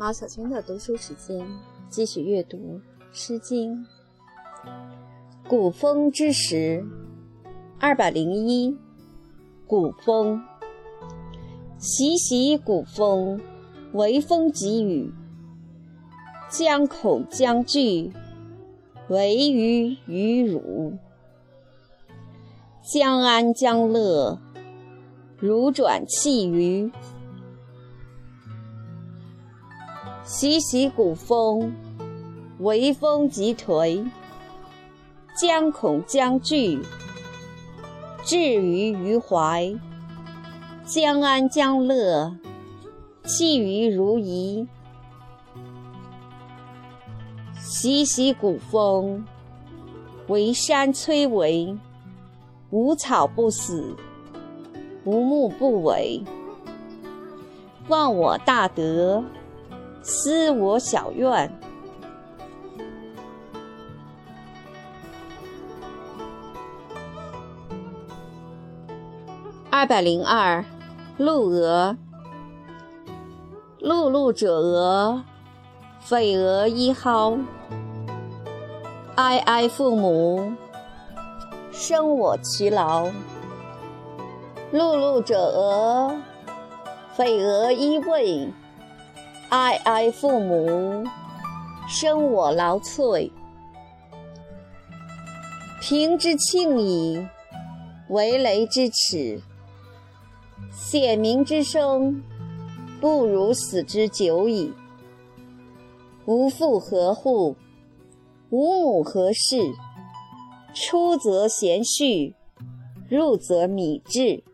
马小军的读书时间，继续阅读《诗经》。古风之时，二百零一。古风，习习古风，微风急雨。将恐将惧，惟余与汝。将安将乐，汝转气于。习习古风，微风急颓。将恐将惧，至于于怀。将安将乐，弃于如夷。习习古风，惟山摧为。无草不死，无木不为。忘我大德。思我小愿。二百零二，陆娥。碌碌者娥，匪娥一蒿。哀哀父母，生我劬劳。碌碌者娥，匪娥一位。哀哀父母，生我劳瘁。平之庆矣，为雷之耻。显明之声，不如死之久矣。无父何户？无母何事？出则贤婿，入则米至。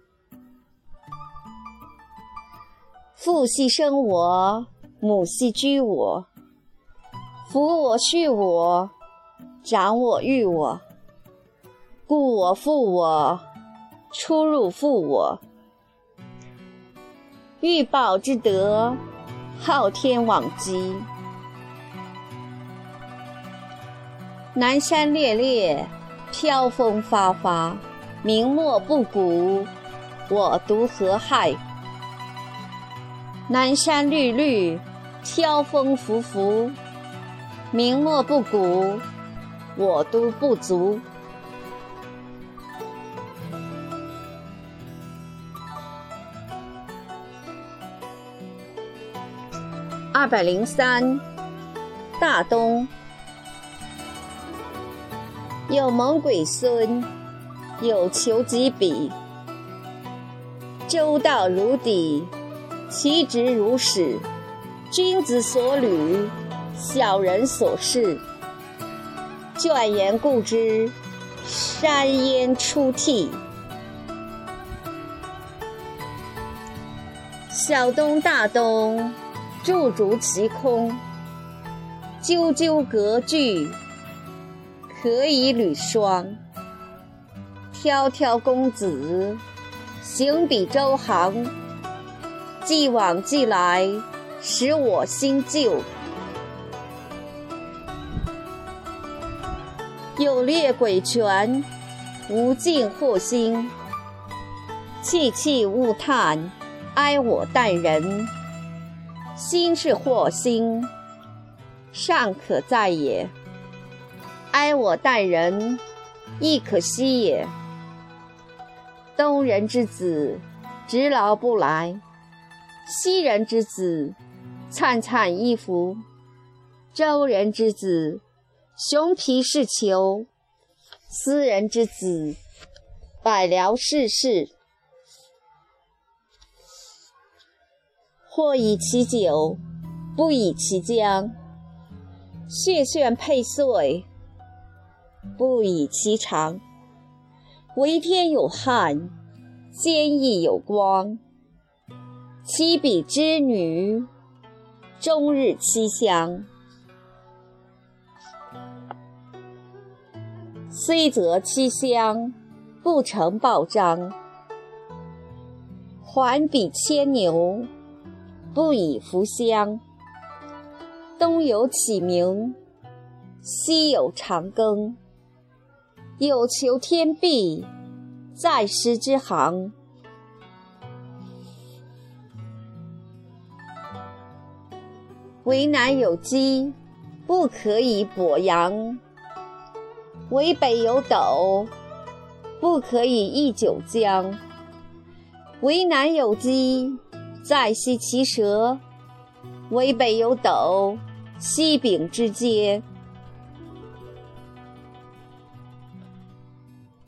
父系生我。母系居我，抚我恤我，长我育我，故我负我，出入负我。欲报之德，昊天罔极。南山烈烈，飘风发发，明末不古，我独何害？南山绿绿。飘风拂拂，明末不古，我都不足。二百零三，大东。有蒙鬼孙，有求吉比。周到如砥，其直如矢。君子所履，小人所视。卷言固之，山烟出涕。小东大东，驻足其空。赳赳隔句，可以履霜。挑挑公子，行比周行。既往既来。使我心旧。有列鬼拳，无尽祸心。戚戚勿叹，哀我待人。心是祸心，尚可在也；哀我待人，亦可惜也。东人之子，执劳不来；西人之子，灿灿衣服，周人之子，熊皮是裘；斯人之子，百僚是士。或以其酒，不以其浆；血炫佩碎，不以其长。为天有汉，坚毅有光。七彼之女。终日凄香，虽则凄香，不成报章。还比牵牛，不以服香。东有启明，西有长庚。有求天庇，在师之行。为南有鸡，不可以跛阳；为北有斗，不可以易九江。为南有鸡，在西其舌；为北有斗，西柄之间。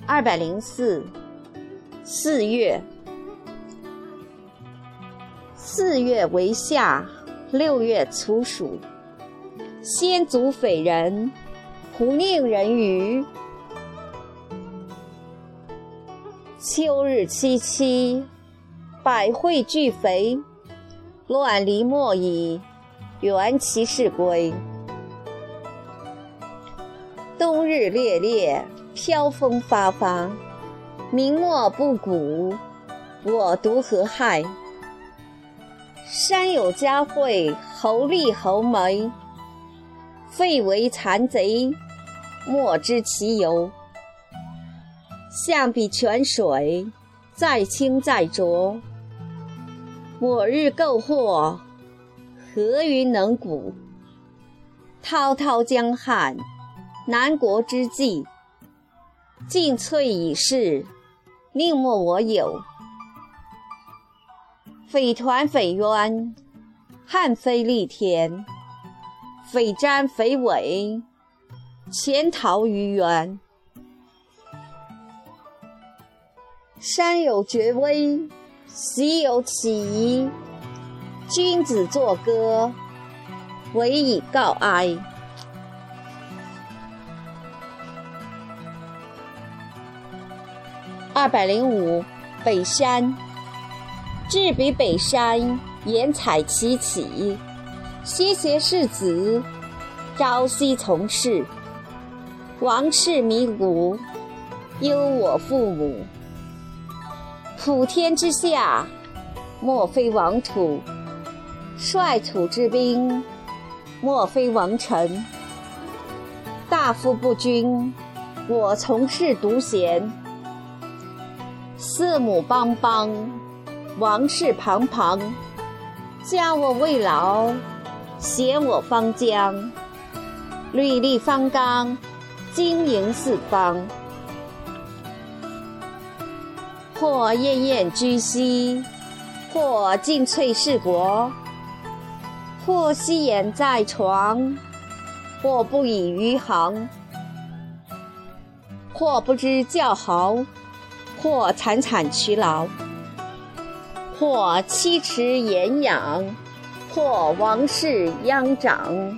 二百零四，四月。四月为夏，六月初暑。先祖匪人，胡宁人鱼。秋日凄凄，百卉俱肥，乱离莫已，缘其是归。冬日烈烈，飘风发发，明末不古，我独何害？山有佳慧，猴立猴眉。废为残贼，莫知其由。象比泉水，再清再浊。我日购货，何云能古？滔滔江汉，南国之际。尽瘁已逝，宁莫我有？匪团匪冤，汉非利田；匪瞻匪伪，潜逃于原。山有绝威，喜有起疑。君子作歌，唯以告哀。二百零五，北山。至彼北山，言采其起。西邪世子，朝夕从事。王室迷谷，忧我父母。普天之下，莫非王土；率土之滨，莫非王臣。大夫不均，我从事独贤。四母邦邦。王室庞庞，家我未老，携我方疆。履历方刚，经营四方。或燕燕居西，或尽瘁事国。或息言在床，或不以余行。或不知叫豪，或惨惨其劳。或七尺炎仰，或王室殃长；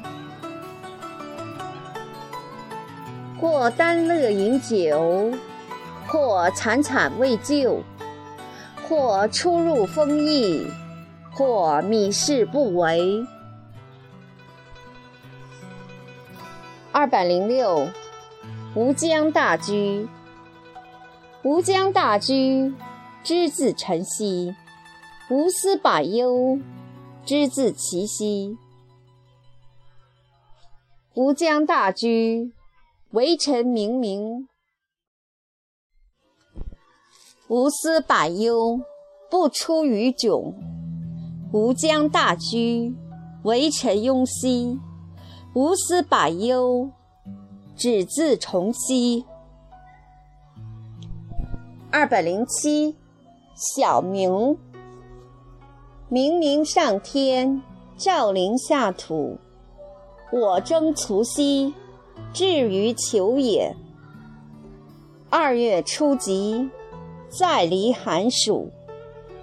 或耽乐饮酒，或惨惨未就；或出入丰邑，或米事不为。二百零六，吴江大居。吴江大居，之字晨曦。无私百忧，之自其息。吾将大居，为臣明明。无私百忧，不出于窘。吾将大居，为臣庸兮。无私百忧，只自重兮。二百零七，小明。明明上天，照临下土。我征卒兮，至于求也。二月初极，再离寒暑，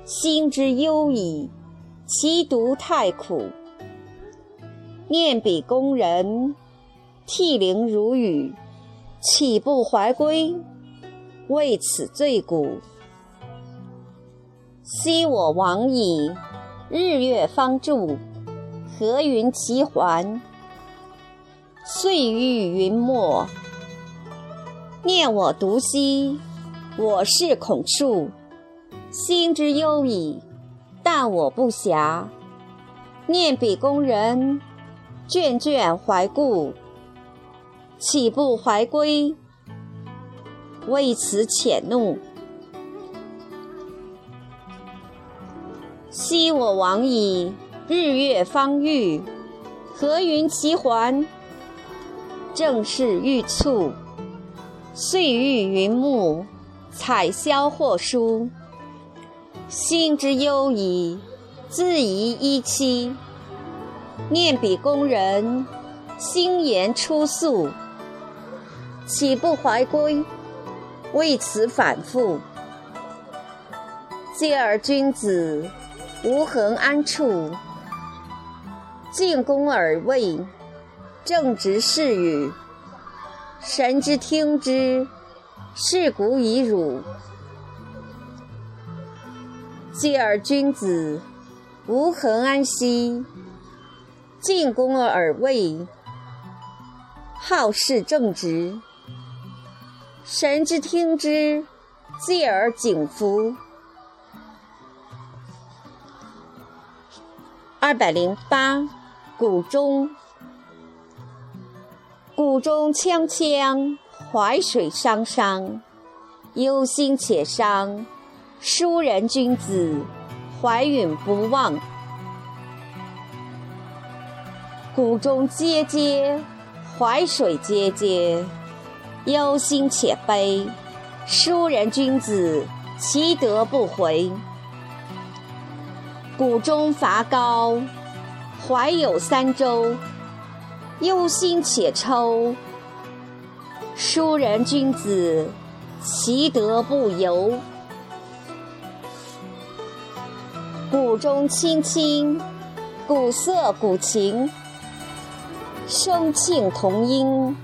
心之忧矣。其独太苦。念彼宫人，涕零如雨，岂不怀归？为此罪古。昔我往矣。日月方柱，何云其环？岁欲云墨。念我独兮，我是恐恕。心之忧矣，但我不暇。念彼宫人，眷眷怀故，岂不怀归？为此浅怒。昔我往矣，日月方遇，何云其环？正是玉簇，岁玉云木，彩霄或殊。心之忧矣，自疑一期。念彼工人，心言出素。岂不怀归？为此反复。嗟尔君子，无恒安处？进宫而位，正直是与。神之听之，是古以辱。继而君子，无恒安息？进宫而位，好事正直。神之听之，继而景夫。二百零八，谷中。谷中锵锵，淮水汤汤。忧心且伤，书人君子，怀允不忘。谷中嗟嗟，淮水嗟嗟。忧心且悲，书人君子，其德不回。谷中伐高，怀有三州。忧心且抽，书人君子，其德不由。谷中青青，古瑟古琴，声磬同音。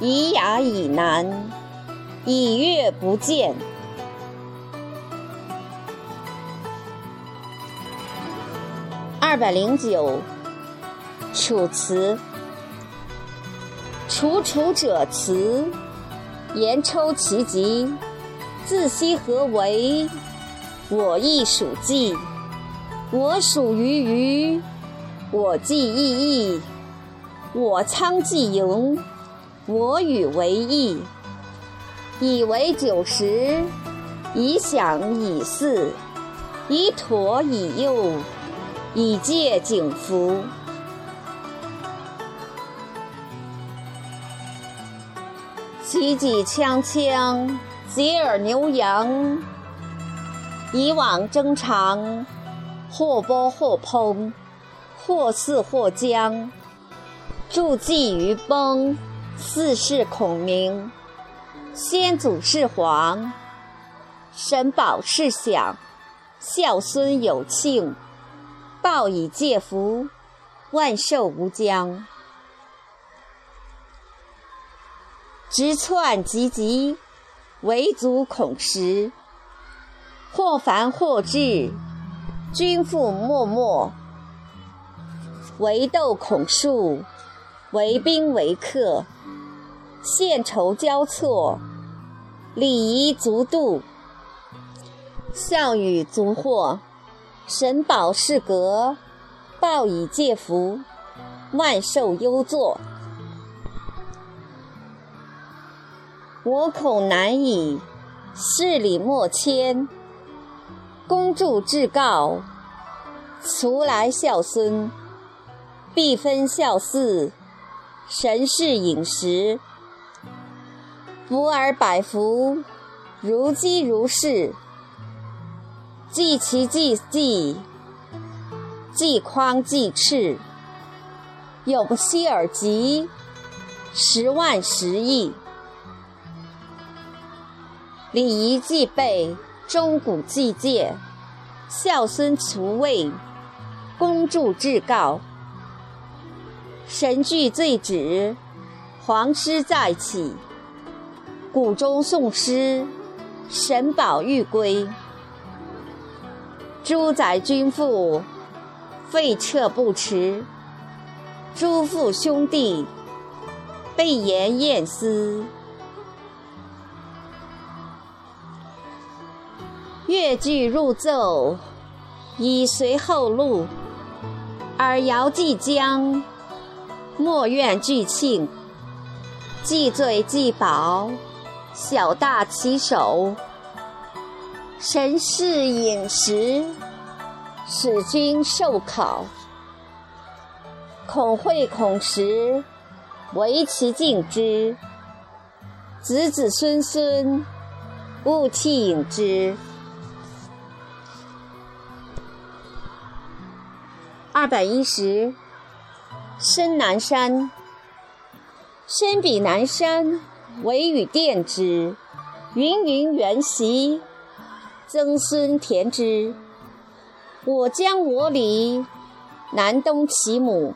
以雅以难，以乐不见。二百零九，《楚辞》。楚楚者辞，言抽其极。自西何为？我亦属稷。我属于鱼，我既异异。我仓既盈。我与为异，以为九十，以享以祀，以妥以诱，以戒景服。其己锵锵，嗟尔牛羊。以往征长，或剥或烹，或肆或将。助祭于崩。四世孔明，先祖是皇，神宝是享，孝孙有庆，报以戒福，万寿无疆。直窜急急，为足恐食。或繁或至，君父默默。为斗恐数，为宾为客。献酬交错，礼仪足度，孝与足惑，神宝是格，报以戒福，万寿优作。我恐难以，事礼莫迁。恭祝至告，徂来孝孙，必分孝嗣，神事饮食。福尔百福，如饥如是。祭其祭祭，祭匡祭赤。永息尔吉，十万十亿。礼仪祭备，钟鼓祭戒，孝孙除位，恭祝至告。神具罪止，皇师再起。谷中诵诗，神宝玉归。诸宰君父，废撤不迟。诸父兄弟，备言晏思。乐具入奏，以随后路。尔遥即将，莫怨俱庆。既醉既饱。小大其手，神事饮食，使君受考。孔会孔时，唯其敬之；子子孙孙，勿弃饮之。二百一十，深南山。深比南山，惟与殿之。芸芸原席，曾孙田之。我将我里，南东其母。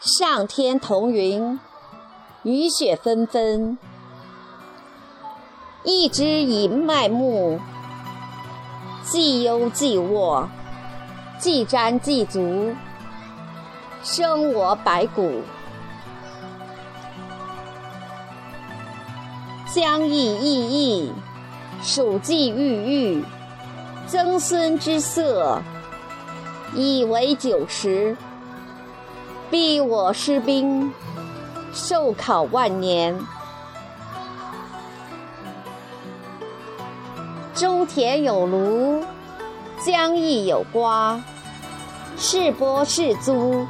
上天同云，雨雪纷纷。一枝以麦木，既忧既卧。既瞻既足，生我百谷；将邑邑邑，黍稷郁郁。曾孙之色，以为九十。必我师兵，受考万年。中田有庐，江邑有瓜。世播世租，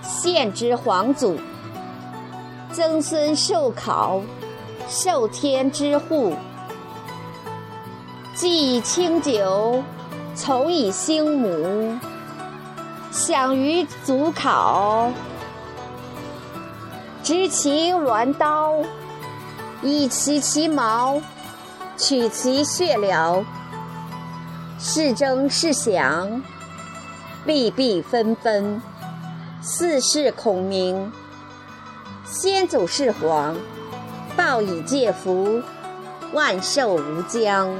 献之皇祖。曾孙受考，受天之护。既清酒，从以兴母。享于祖考，执其鸾刀，以其其毛，取其血疗。是征是降。弊弊纷纷，四世孔明。先祖是皇，报以介福，万寿无疆。